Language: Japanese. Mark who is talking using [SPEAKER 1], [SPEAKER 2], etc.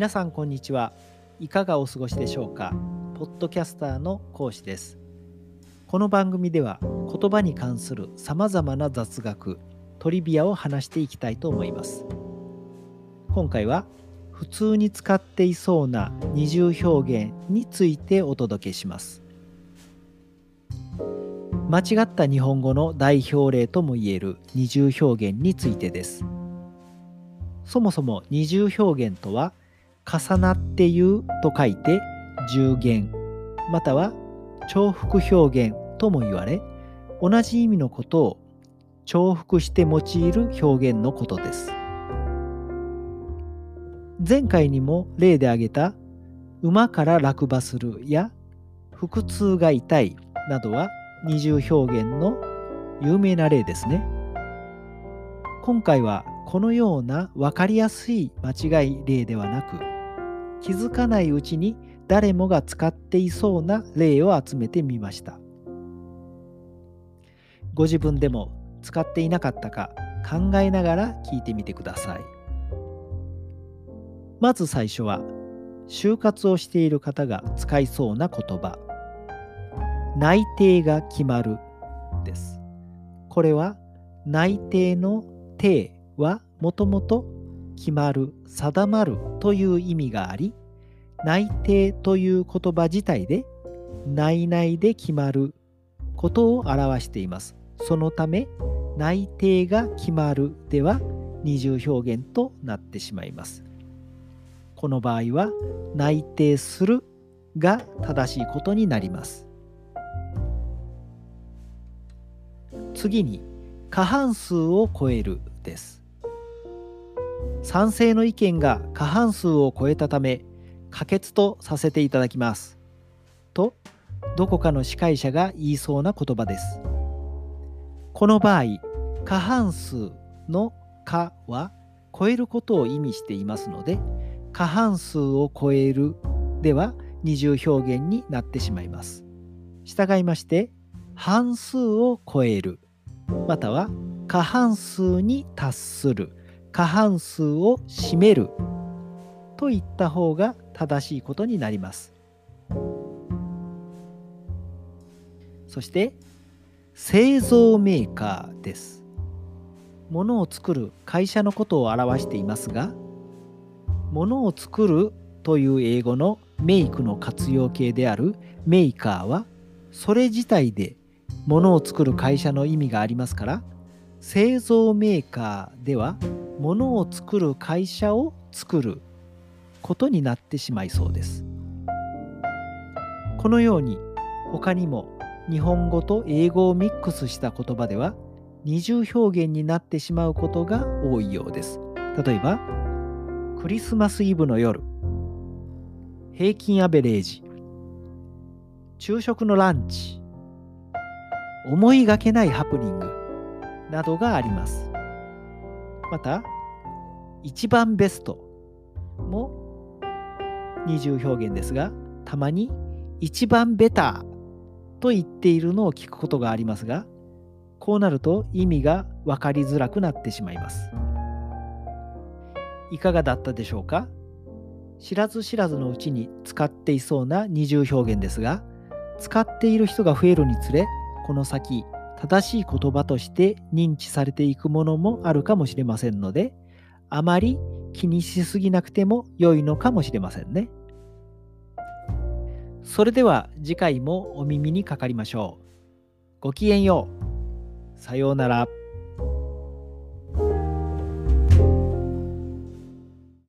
[SPEAKER 1] 皆さんこんにちは。いかがお過ごしでしょうか。ポッドキャスターの講師です。この番組では言葉に関するさまざまな雑学トリビアを話していきたいと思います。今回は普通に使っていそうな二重表現についてお届けします。間違った日本語の代表例ともいえる二重表現についてです。そもそも二重表現とは重なって言うと書いて重言。または重複表現とも言われ同じ意味のことを重複して用いる表現のことです。前回にも例で挙げた馬から落馬するや腹痛が痛いなどは二重表現の有名な例ですね。今回はこのような分かりやすい間違い例ではなく気づかないうちに誰もが使っていそうな例を集めてみました。ご自分でも使っていなかったか考えながら聞いてみてください。まず最初は就活をしている方が使いそうな言葉。内定が決まるです。これは内定の定はもともと決まる定まるという意味があり内定という言葉自体で内々で決まることを表しています。そのため内定が決まるでは二重表現となってしまいます。この場合は内定するが正しいことになります。次に過半数を超えるです。賛成の意見が過半数を超えたため可決とさせていただきます。とどこかの司会者が言いそうな言葉です。この場合過半数の「か」は超えることを意味していますので過半数を超えるでは二重表現になってしまいます。従いまして半数を超えるまたは過半数に達する。過半数を占める。といった方が正しいことになります。そして製造メーカーです。物を作る会社のことを表していますが物を作るという英語のメイクの活用形であるメーカーはそれ自体で物を作る会社の意味がありますから製造メーカーでは物を作る会社を作ることになってしまいそうです。このように他にも日本語と英語をミックスした言葉では二重表現になってしまうことが多いようです。例えばクリスマスイブの夜平均アベレージ昼食のランチ思いがけないハプニングなどがあります。また一番ベストも二重表現ですがたまに一番ベターと言っているのを聞くことがありますがこうなると意味が分かりづらくなってしまいます。いかがだったでしょうか？知らず知らずのうちに使っていそうな二重表現ですが使っている人が増えるにつれこの先正しい言葉として認知されていくものもあるかもしれませんのであまり気にしすぎなくても良いのかもしれませんね。それでは次回もお耳にかかりましょう。ごきげんよう。さようなら。